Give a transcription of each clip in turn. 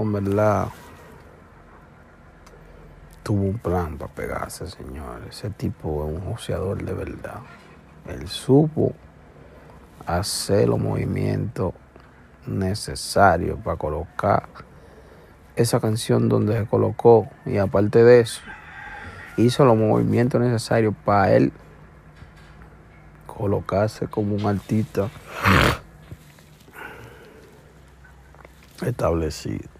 Con verdad tuvo un plan para pegarse, señor. Ese tipo es un joseador de verdad. Él supo hacer los movimientos necesarios para colocar esa canción donde se colocó. Y aparte de eso, hizo los movimientos necesarios para él colocarse como un artista establecido.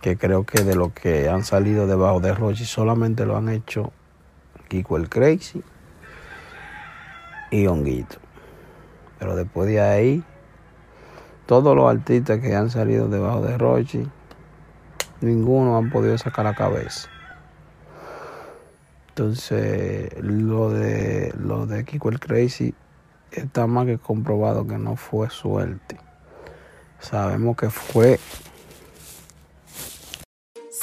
Que creo que de los que han salido debajo de Rochi solamente lo han hecho Kiko el Crazy y Honguito. Pero después de ahí, todos los artistas que han salido debajo de Rochi, ninguno han podido sacar la cabeza. Entonces, lo de, lo de Kiko el Crazy está más que comprobado que no fue suerte. Sabemos que fue